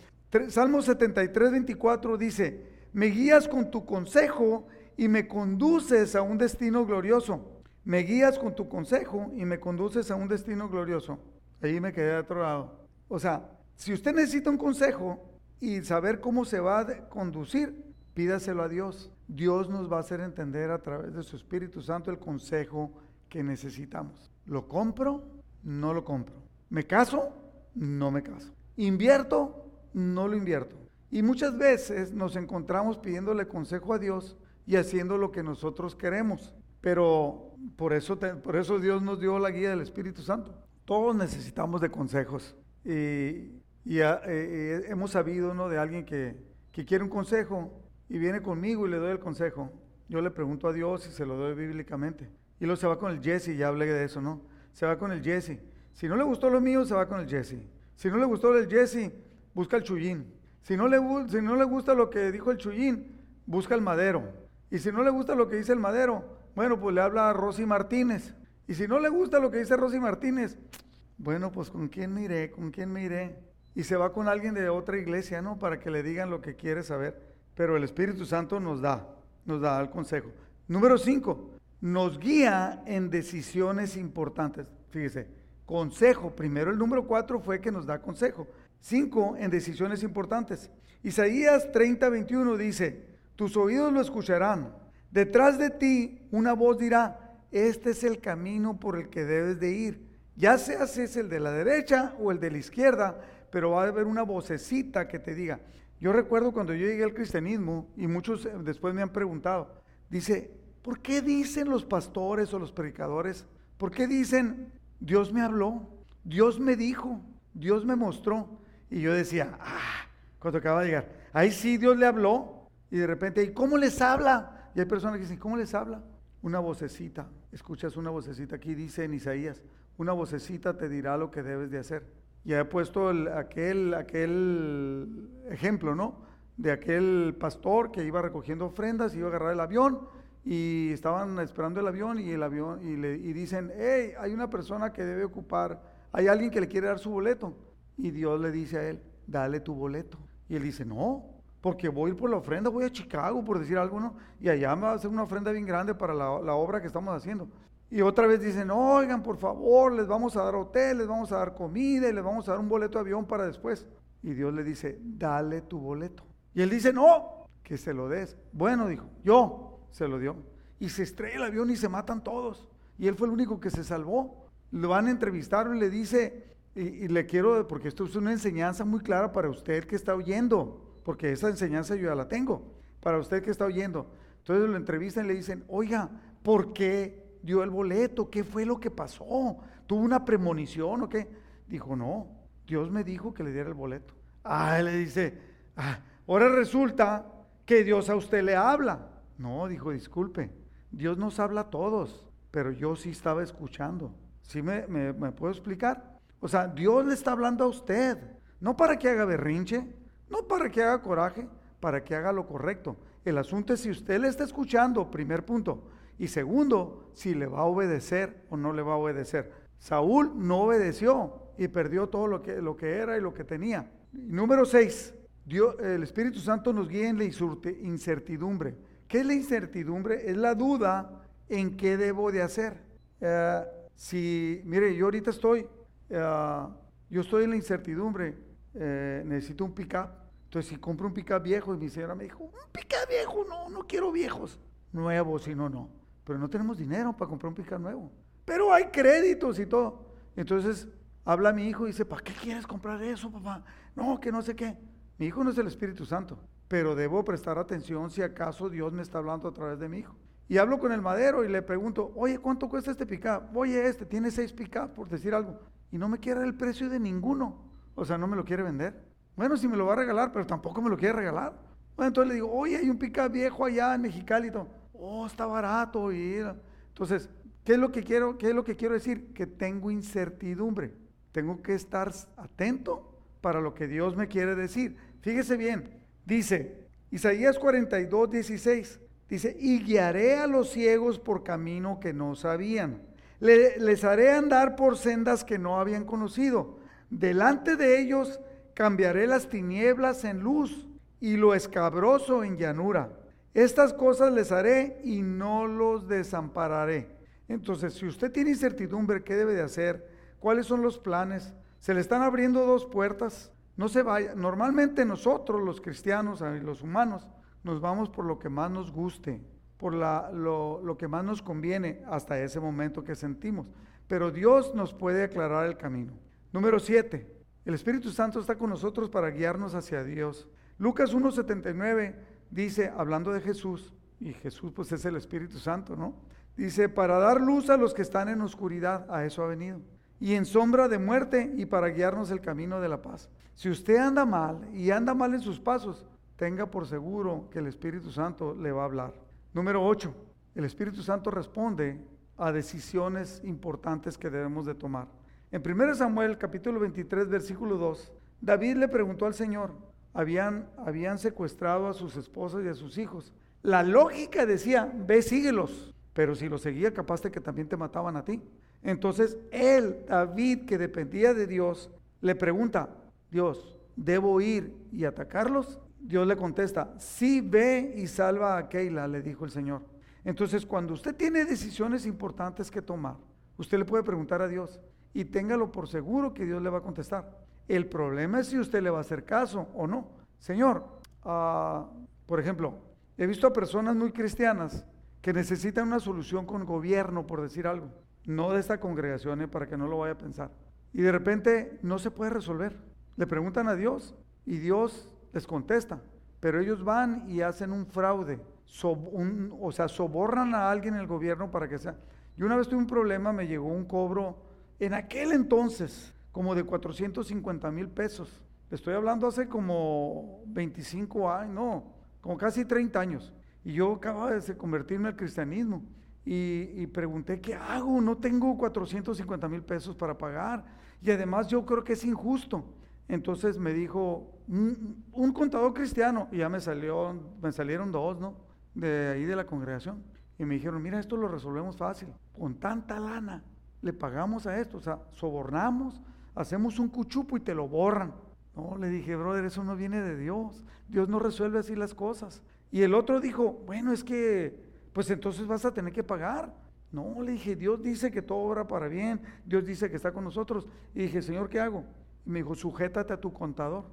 Salmo 73, 24 dice, me guías con tu consejo y me conduces a un destino glorioso. Me guías con tu consejo y me conduces a un destino glorioso. Ahí me quedé lado. O sea, si usted necesita un consejo, y saber cómo se va a conducir, pídaselo a Dios. Dios nos va a hacer entender a través de su Espíritu Santo el consejo que necesitamos. ¿Lo compro? No lo compro. ¿Me caso? No me caso. ¿Invierto? No lo invierto. Y muchas veces nos encontramos pidiéndole consejo a Dios y haciendo lo que nosotros queremos. Pero por eso, por eso Dios nos dio la guía del Espíritu Santo. Todos necesitamos de consejos. Y, y eh, eh, hemos sabido ¿no? de alguien que, que quiere un consejo y viene conmigo y le doy el consejo. Yo le pregunto a Dios y se lo doy bíblicamente. Y luego se va con el Jesse, ya hablé de eso, ¿no? Se va con el Jesse. Si no le gustó lo mío, se va con el Jesse. Si no le gustó el Jesse, busca el Chuyín. Si no, le, si no le gusta lo que dijo el Chuyín, busca el Madero. Y si no le gusta lo que dice el Madero, bueno, pues le habla a Rosy Martínez. Y si no le gusta lo que dice Rosy Martínez, bueno, pues ¿con quién me iré? ¿Con quién me iré? Y se va con alguien de otra iglesia, ¿no? Para que le digan lo que quiere saber. Pero el Espíritu Santo nos da, nos da el consejo. Número cinco, nos guía en decisiones importantes. Fíjese, consejo. Primero el número cuatro fue que nos da consejo. Cinco, en decisiones importantes. Isaías 30, 21 dice, tus oídos lo escucharán. Detrás de ti una voz dirá, este es el camino por el que debes de ir. Ya sea si es el de la derecha o el de la izquierda, pero va a haber una vocecita que te diga. Yo recuerdo cuando yo llegué al cristianismo y muchos eh, después me han preguntado, dice, ¿por qué dicen los pastores o los predicadores? ¿Por qué dicen, Dios me habló, Dios me dijo, Dios me mostró? Y yo decía, ah, cuando acaba de llegar, ahí sí Dios le habló, Y de repente, ¿y cómo les habla? Y hay personas que dicen, ¿cómo les habla? Una vocecita, escuchas una vocecita aquí, dice en Isaías, una vocecita te dirá lo que debes de hacer. Ya he puesto aquel, aquel ejemplo, ¿no? De aquel pastor que iba recogiendo ofrendas, iba a agarrar el avión y estaban esperando el avión y el avión y le y dicen, hey, hay una persona que debe ocupar, hay alguien que le quiere dar su boleto. Y Dios le dice a él, dale tu boleto. Y él dice, no, porque voy a ir por la ofrenda, voy a Chicago, por decir algo, ¿no? Y allá me va a hacer una ofrenda bien grande para la, la obra que estamos haciendo. Y otra vez dicen, oigan, por favor, les vamos a dar hotel, les vamos a dar comida y les vamos a dar un boleto de avión para después. Y Dios le dice, dale tu boleto. Y él dice, no, que se lo des. Bueno, dijo, yo se lo dio. Y se estrella el avión y se matan todos. Y él fue el único que se salvó. Lo van a entrevistar y le dice, y, le quiero, porque esto es una enseñanza muy clara para usted que está oyendo, porque esa enseñanza yo ya la tengo, para usted que está oyendo. Entonces lo entrevistan y le dicen, oiga, ¿por qué dio el boleto? ¿Qué fue lo que pasó? ¿Tuvo una premonición o qué? Dijo, no, Dios me dijo que le diera el boleto. Ah, le dice, ah, ahora resulta que Dios a usted le habla. No, dijo, disculpe, Dios nos habla a todos, pero yo sí estaba escuchando. ¿Sí me, me puedo explicar? O sea, Dios le está hablando a usted, no para que haga berrinche, no para que haga coraje, para que haga lo correcto. El asunto es si usted le está escuchando, primer punto. Y segundo, si le va a obedecer o no le va a obedecer. Saúl no obedeció y perdió todo lo que, lo que era y lo que tenía. número seis, Dios, el Espíritu Santo nos guía en la incertidumbre. ¿Qué es la incertidumbre? Es la duda en qué debo de hacer. Eh, si, mire, yo ahorita estoy, eh, yo estoy en la incertidumbre, eh, necesito un pick-up. Entonces, si compro un pick-up viejo, y mi señora me dijo, un pick-up viejo, no, no quiero viejos. Nuevos, si no, no pero no tenemos dinero para comprar un picar nuevo. Pero hay créditos y todo. Entonces habla mi hijo y dice, ¿para qué quieres comprar eso, papá? No, que no sé qué. Mi hijo no es el Espíritu Santo, pero debo prestar atención si acaso Dios me está hablando a través de mi hijo. Y hablo con el madero y le pregunto, oye, ¿cuánto cuesta este pick-up? Oye, este tiene seis pick por decir algo. Y no me quiere el precio de ninguno. O sea, no me lo quiere vender. Bueno, si me lo va a regalar, pero tampoco me lo quiere regalar. Bueno, entonces le digo, oye, hay un pick viejo allá en Mexicali y todo oh, está barato. Y, entonces, ¿qué es lo que quiero, qué es lo que quiero decir? Que tengo incertidumbre. Tengo que estar atento para lo que Dios me quiere decir. Fíjese bien, dice Isaías 42, 16, dice, y guiaré a los ciegos por camino que no sabían. les haré andar por sendas que no habían conocido. Delante de ellos cambiaré las tinieblas en luz y lo escabroso en llanura. Estas cosas les haré y no los desampararé. Entonces, si usted tiene incertidumbre, ¿qué debe de hacer? ¿Cuáles son los planes? Se le están abriendo dos puertas. No se vaya. Normalmente nosotros, los cristianos y los humanos, nos vamos por lo que más nos guste, por lo, que más nos conviene hasta ese momento que sentimos. Pero Dios nos puede aclarar el camino. Número siete, el Espíritu Santo está con nosotros para guiarnos hacia Dios. Lucas 1.79 dice, hablando de Jesús, y Jesús pues es el Espíritu Santo, ¿no? Dice, para dar luz a los que están en oscuridad, a eso ha venido. Y en sombra de muerte y para guiarnos el camino de la paz. Si usted anda mal y anda mal en sus pasos, tenga por seguro que el Espíritu Santo le va a hablar. Número 8. El Espíritu Santo responde a decisiones importantes que debemos de tomar. En 1 Samuel capítulo 23 versículo 2, David le preguntó al Señor, habían, habían secuestrado a sus esposas y a sus hijos. La lógica decía, ve, síguelos, pero si los seguía, capaz de que también te mataban a ti. Entonces él, David, que dependía de Dios, le pregunta, Dios, ¿debo ir y atacarlos? Dios le contesta, sí, ve y salva a Keila, le dijo el Señor. Entonces, cuando usted tiene decisiones importantes que tomar, usted le puede preguntar a Dios y téngalo por seguro que Dios le va a contestar. El problema es si usted le va a hacer caso o no. Señor, ah, por ejemplo, he visto a personas muy cristianas que necesitan una solución con gobierno, por decir algo, no de esta congregación, eh, para que no lo vaya a pensar. Y de repente no se puede resolver. Le preguntan a Dios y Dios les contesta, pero ellos van y hacen un fraude, o sea, soborran a alguien en el gobierno para que sea. Y una vez tuve un problema, me llegó un cobro en aquel entonces, como de 450 mil pesos. Estoy hablando hace como 25 años, no, como casi 30 años. Y yo acababa de convertirme al cristianismo. Y, y, pregunté, ¿qué hago? No tengo 450 mil pesos para pagar. Y además yo creo que es injusto. Entonces me dijo, un, un contador cristiano, y ya me, salió, me salieron dos, ¿no? De ahí de la congregación. Y me dijeron, mira, esto lo resolvemos fácil. Con tanta lana le pagamos a esto. O sea, sobornamos, hacemos un cuchupo y te lo borran. No, le dije, brother, eso no viene de Dios. Dios no resuelve así las cosas. Y el otro dijo, bueno, es que, pues entonces vas a tener que pagar. No, le dije, Dios dice que todo obra para bien, Dios dice que está con nosotros. Y dije, Señor, ¿qué hago? Y me dijo, sujétate a tu contador.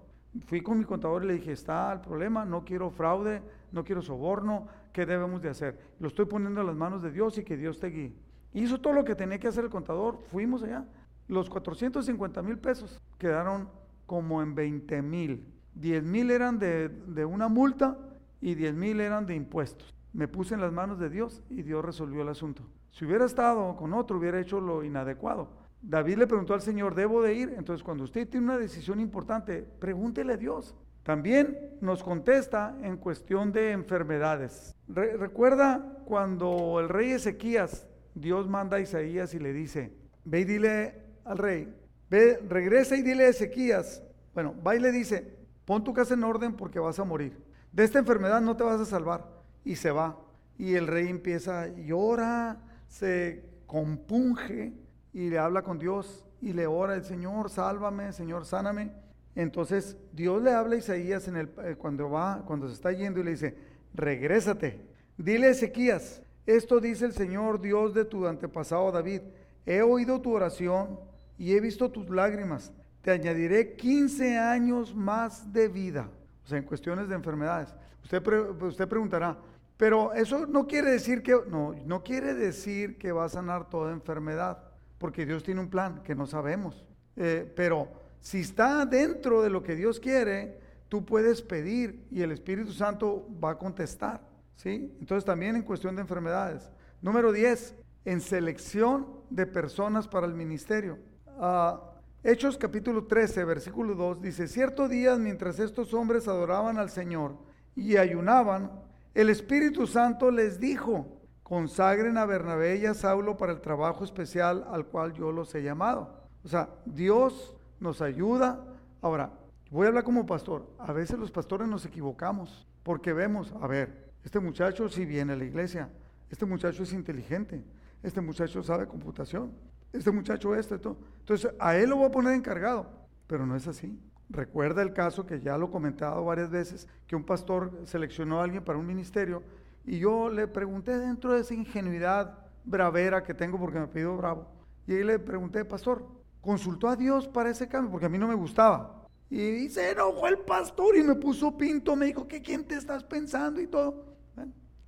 Fui con mi contador y le dije, está el problema, no quiero fraude, no quiero soborno, ¿qué debemos de hacer? Lo estoy poniendo en las manos de Dios y que Dios te guíe. Hizo todo lo que tenía que hacer el contador, fuimos allá. Los 450 mil pesos quedaron como en 20 mil. 10 mil eran de, de una multa y 10 mil eran de impuestos. Me puse en las manos de Dios y Dios resolvió el asunto. Si hubiera estado con otro, hubiera hecho lo inadecuado. David le preguntó al Señor, ¿debo de ir? Entonces, cuando usted tiene una decisión importante, pregúntele a Dios. También nos contesta en cuestión de enfermedades. recuerda cuando el rey Ezequías, Dios manda a Isaías y le dice, ve y dile al rey, ve, regresa y dile a Ezequías, bueno, va y le dice, pon tu casa en orden porque vas a morir. De esta enfermedad no te vas a salvar. Y se va. Y el rey empieza, llora, se compunge y le habla con Dios y le ora, el Señor, sálvame, Señor, sáname. Entonces Dios le habla a Isaías en el, eh, cuando va, cuando se está yendo y le dice, regrésate. Dile a Ezequías, esto dice el Señor Dios de tu antepasado David, he oído tu oración y he visto tus lágrimas. Te añadiré 15 años más de vida o sea, en cuestiones de enfermedades. Usted, usted preguntará, pero eso no quiere decir que, no, no quiere decir que va a sanar toda enfermedad, porque Dios tiene un plan que no sabemos. Eh, pero si está dentro de lo que Dios quiere, tú puedes pedir y el Espíritu Santo va a contestar. ¿sí? Entonces también en cuestión de enfermedades. Número 10, en selección de personas para el ministerio. Hechos capítulo 13, versículo 2 dice, cierto día mientras estos hombres adoraban al Señor y ayunaban, el Espíritu Santo les dijo, consagren a Bernabé y a Saulo para el trabajo especial al cual yo los he llamado. O sea, Dios nos ayuda. Ahora, voy a hablar como pastor. A veces los pastores nos equivocamos porque vemos, a ver, este muchacho sí viene a la iglesia, este muchacho es inteligente, este muchacho sabe computación, este muchacho este, todo. Entonces, a él lo voy a poner encargado, pero no es así. Recuerda el caso que ya lo he comentado varias veces, que un pastor seleccionó a alguien para un ministerio y yo le pregunté dentro de esa ingenuidad bravera que tengo porque me pidió bravo, y ahí le pregunté, pastor, ¿consultó a Dios para ese cambio? Porque a mí no me gustaba. Y se enojó el pastor y me puso pinto, me dijo, ¿qué quién te estás pensando y todo?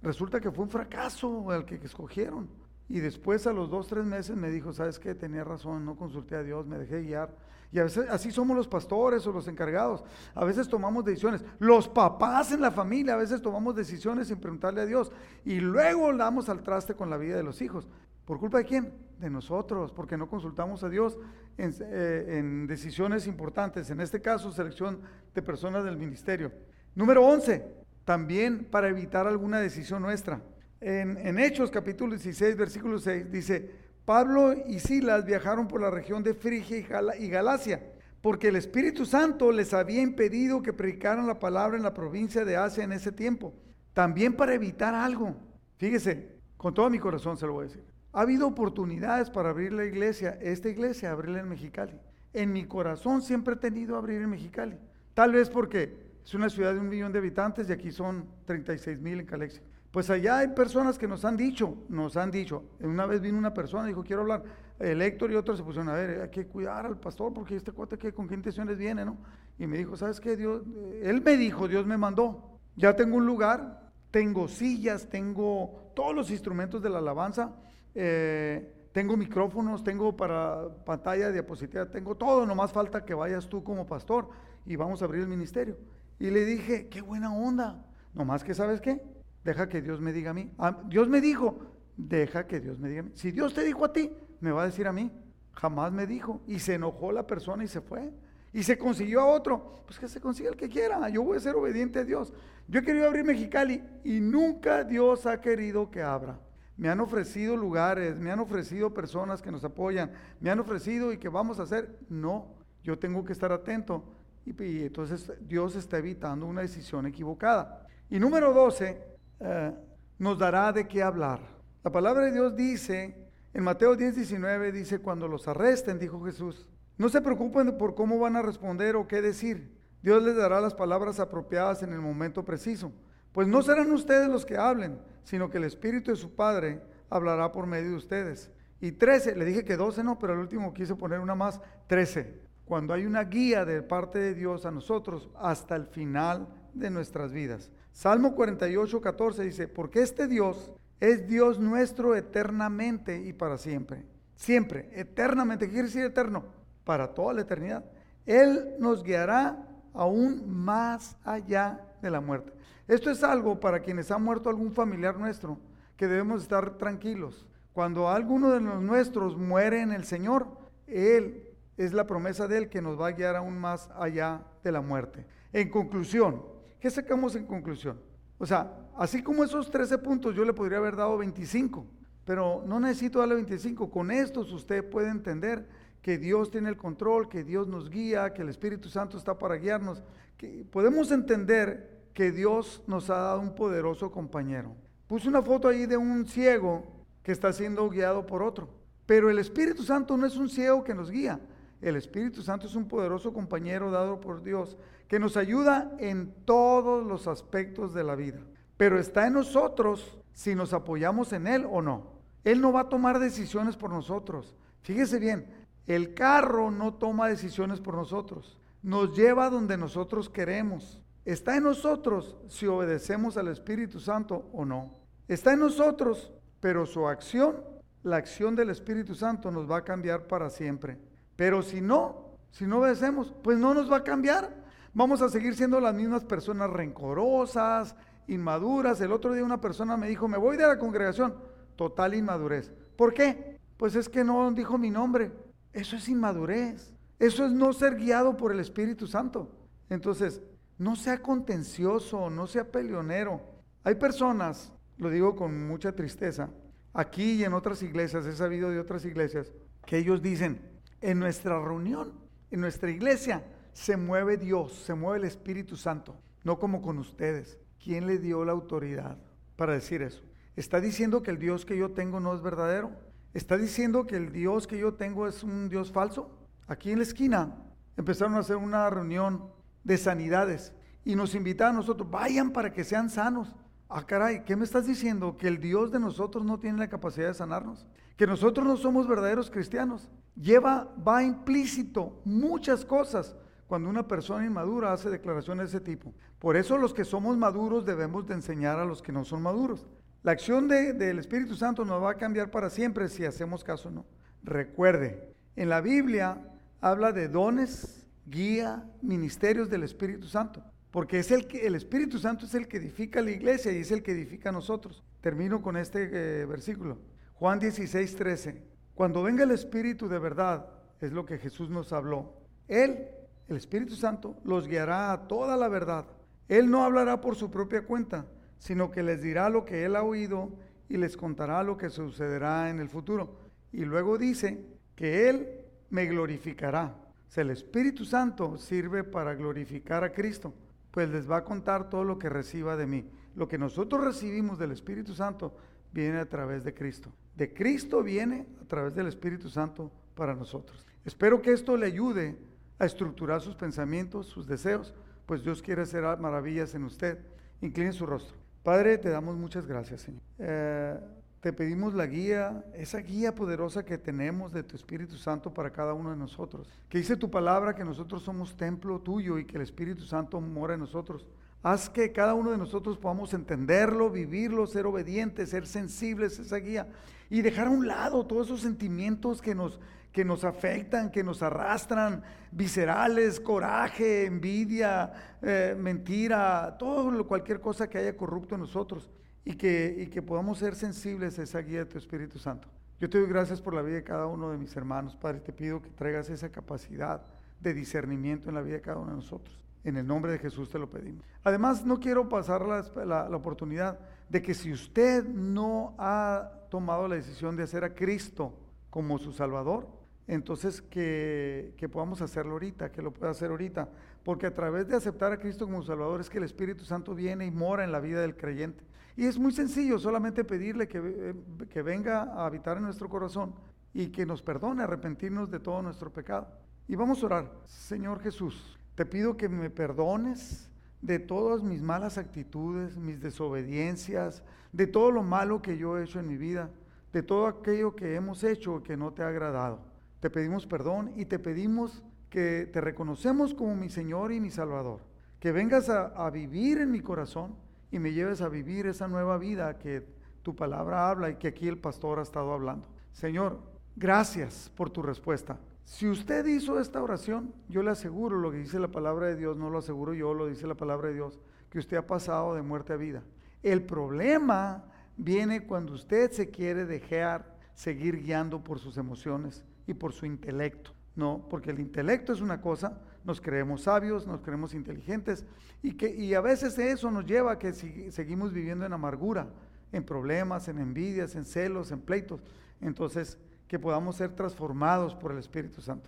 resulta que fue un fracaso el que escogieron. Y después a los dos, tres meses me dijo, ¿sabes qué? Tenía razón, no consulté a Dios, me dejé guiar. Y a veces así somos los pastores o los encargados. A veces tomamos decisiones. Los papás en la familia a veces tomamos decisiones sin preguntarle a Dios. Y luego damos al traste con la vida de los hijos. ¿Por culpa de quién? De nosotros, porque no consultamos a Dios en, eh, decisiones importantes. En este caso, selección de personas del ministerio. Número 11, también para evitar alguna decisión nuestra. En, Hechos capítulo 16, versículo 6, dice, Pablo y Silas viajaron por la región de Frigia y Galacia, porque el Espíritu Santo les había impedido que predicaran la palabra en la provincia de Asia en ese tiempo. También para evitar algo. Fíjese, con todo mi corazón se lo voy a decir. Ha habido oportunidades para abrir la iglesia, esta iglesia, abrirla en Mexicali. En mi corazón siempre he tenido abrir en Mexicali. Tal vez porque es una ciudad de un millón de habitantes y aquí son 36 mil en Calexia. Pues allá hay personas que nos han dicho, nos han dicho, una vez vino una persona dijo, quiero hablar, el Héctor y otros se pusieron a ver, hay que cuidar al pastor porque este cuate que con qué intenciones viene, ¿no? Y me dijo, ¿sabes qué? Dios, él me dijo, Dios me mandó, ya tengo un lugar, tengo sillas, tengo todos los instrumentos de la alabanza, eh, tengo micrófonos, tengo para pantalla, diapositiva, tengo todo, nomás falta que vayas tú como pastor y vamos a abrir el ministerio. Y le dije, qué buena onda, nomás que sabes qué, deja que Dios me diga a mí. Ah, Dios me dijo, deja que Dios me diga a mí. Si Dios te dijo a ti, me va a decir a mí. Jamás me dijo. Y se enojó la persona y se fue. y se consiguió a otro, pues que se consiga el que quiera, yo voy a ser obediente a Dios. Yo he querido abrir Mexicali y nunca Dios ha querido que abra. Me han ofrecido lugares, me han ofrecido personas que nos apoyan, me han ofrecido y que vamos a hacer. No, yo tengo que estar atento. Y, entonces Dios está evitando una decisión equivocada. Y número 12, eh, nos dará de qué hablar. La palabra de Dios dice, en Mateo 10, 19, dice, cuando los arresten, dijo Jesús, no se preocupen por cómo van a responder o qué decir. Dios les dará las palabras apropiadas en el momento preciso. Pues no serán ustedes los que hablen, sino que el Espíritu de su Padre hablará por medio de ustedes. Y 13, le dije que 12 no, pero al último quise poner una más, 13. Cuando hay una guía de parte de Dios a nosotros hasta el final de nuestras vidas. Salmo 48, 14 dice, porque este Dios es Dios nuestro eternamente y para siempre. Siempre, eternamente. ¿Qué quiere decir eterno? para toda la eternidad. Él nos guiará aún más allá de la muerte. Esto es algo para quienes ha muerto algún familiar nuestro, que debemos estar tranquilos. Cuando alguno de los nuestros muere en el Señor, Él es la promesa de Él que nos va a guiar aún más allá de la muerte. En conclusión, ¿qué sacamos en conclusión? O sea, así como esos 13 puntos, yo le podría haber dado 25, pero no necesito darle 25. Con estos usted puede entender que Dios tiene el control, que Dios nos guía, que el Espíritu Santo está para guiarnos, que podemos entender que Dios nos ha dado un poderoso compañero. Puse una foto ahí de un ciego que está siendo guiado por otro, pero el Espíritu Santo no es un ciego que nos guía. El Espíritu Santo es un poderoso compañero dado por Dios que nos ayuda en todos los aspectos de la vida. Pero está en nosotros si nos apoyamos en Él o no. Él no va a tomar decisiones por nosotros. Fíjese bien, el carro no toma decisiones por nosotros, nos lleva donde nosotros queremos. Está en nosotros si obedecemos al Espíritu Santo o no. Está en nosotros, pero su acción, la acción del Espíritu Santo nos va a cambiar para siempre. Pero si no, si no obedecemos, pues no nos va a cambiar. Vamos a seguir siendo las mismas personas rencorosas, inmaduras. El otro día una persona me dijo, me voy de la congregación. Total inmadurez. ¿Por qué? Pues es que no dijo mi nombre. Eso es inmadurez. Eso es no ser guiado por el Espíritu Santo. Entonces, no sea contencioso, no sea peleonero. Hay personas, lo digo con mucha tristeza, aquí y en otras iglesias, he sabido de otras iglesias, que ellos dicen, en nuestra reunión, en nuestra iglesia, se mueve Dios, se mueve el Espíritu Santo, no como con ustedes. ¿Quién le dio la autoridad para decir eso? ¿Está diciendo que el Dios que yo tengo no es verdadero? ¿Está diciendo que el Dios que yo tengo es un Dios falso? Aquí en la esquina empezaron a hacer una reunión de sanidades y nos invitaron a nosotros, vayan para que sean sanos. Ah, caray, ¿qué me estás diciendo? ¿Que el Dios de nosotros no tiene la capacidad de sanarnos? ¿Que nosotros no somos verdaderos cristianos? Lleva, va implícito muchas cosas cuando una persona inmadura hace declaraciones de ese tipo. Por eso los que somos maduros debemos de enseñar a los que no son maduros. La acción del Espíritu Santo nos va a cambiar para siempre si hacemos caso o no. Recuerde, en la Biblia habla de dones, guía, ministerios del Espíritu Santo. Porque es el que el Espíritu Santo es el que edifica la iglesia y es el que edifica a nosotros. Termino con este eh, versículo. Juan 16, 13. Cuando venga el Espíritu de verdad, es lo que Jesús nos habló. Él, el Espíritu Santo, los guiará a toda la verdad. Él no hablará por su propia cuenta, sino que les dirá lo que él ha oído y les contará lo que sucederá en el futuro. Y luego dice que él me glorificará. O sea, el Espíritu Santo sirve para glorificar a Cristo, pues les va a contar todo lo que reciba de mí. Lo que nosotros recibimos del Espíritu Santo viene a través de Cristo. De Cristo viene a través del Espíritu Santo para nosotros. Espero que esto le ayude a estructurar sus pensamientos, sus deseos, pues Dios quiere hacer maravillas en usted. Incline su rostro. Padre, te damos muchas gracias, Señor. Eh, te pedimos la guía, esa guía poderosa que tenemos de tu Espíritu Santo para cada uno de nosotros. Que dice tu palabra que nosotros somos templo tuyo y que el Espíritu Santo mora en nosotros. Haz que cada uno de nosotros podamos entenderlo, vivirlo, ser obedientes, ser sensibles a esa guía y dejar a un lado todos esos sentimientos que nos, que nos afectan, que nos arrastran, viscerales, coraje, envidia, eh, mentira, todo cualquier cosa que haya corrupto en nosotros y que, y que podamos ser sensibles a esa guía de tu Espíritu Santo. Yo te doy gracias por la vida de cada uno de mis hermanos, Padre, te pido que traigas esa capacidad de discernimiento en la vida de cada uno de nosotros. En el nombre de Jesús te lo pedimos. Además, no quiero pasar la, la, oportunidad de que si usted no ha tomado la decisión de hacer a Cristo como su Salvador, entonces que, que, podamos hacerlo ahorita, que lo pueda hacer ahorita. Porque a través de aceptar a Cristo como Salvador es que el Espíritu Santo viene y mora en la vida del creyente. Y es muy sencillo, solamente pedirle que, eh, que venga a habitar en nuestro corazón y que nos perdone, arrepentirnos de todo nuestro pecado. Y vamos a orar. Señor Jesús, te pido que me perdones de todas mis malas actitudes, mis desobediencias, de todo lo malo que yo he hecho en mi vida, de todo aquello que hemos hecho que no te ha agradado. Te pedimos perdón y te pedimos que te reconocemos como mi Señor y mi Salvador. Que vengas a, a, vivir en mi corazón y me lleves a vivir esa nueva vida que tu palabra habla y que aquí el pastor ha estado hablando. Señor, gracias por tu respuesta. Si usted hizo esta oración, yo le aseguro lo que dice la palabra de Dios, no lo aseguro yo, lo dice la palabra de Dios, que usted ha pasado de muerte a vida. El problema viene cuando usted se quiere dejar seguir guiando por sus emociones y por su intelecto. No, porque el intelecto es una cosa, nos creemos sabios, nos creemos inteligentes y, que, y a veces eso nos lleva a que si, seguimos viviendo en amargura, en problemas, en envidias, en celos, en pleitos. Entonces, que podamos ser transformados por el Espíritu Santo.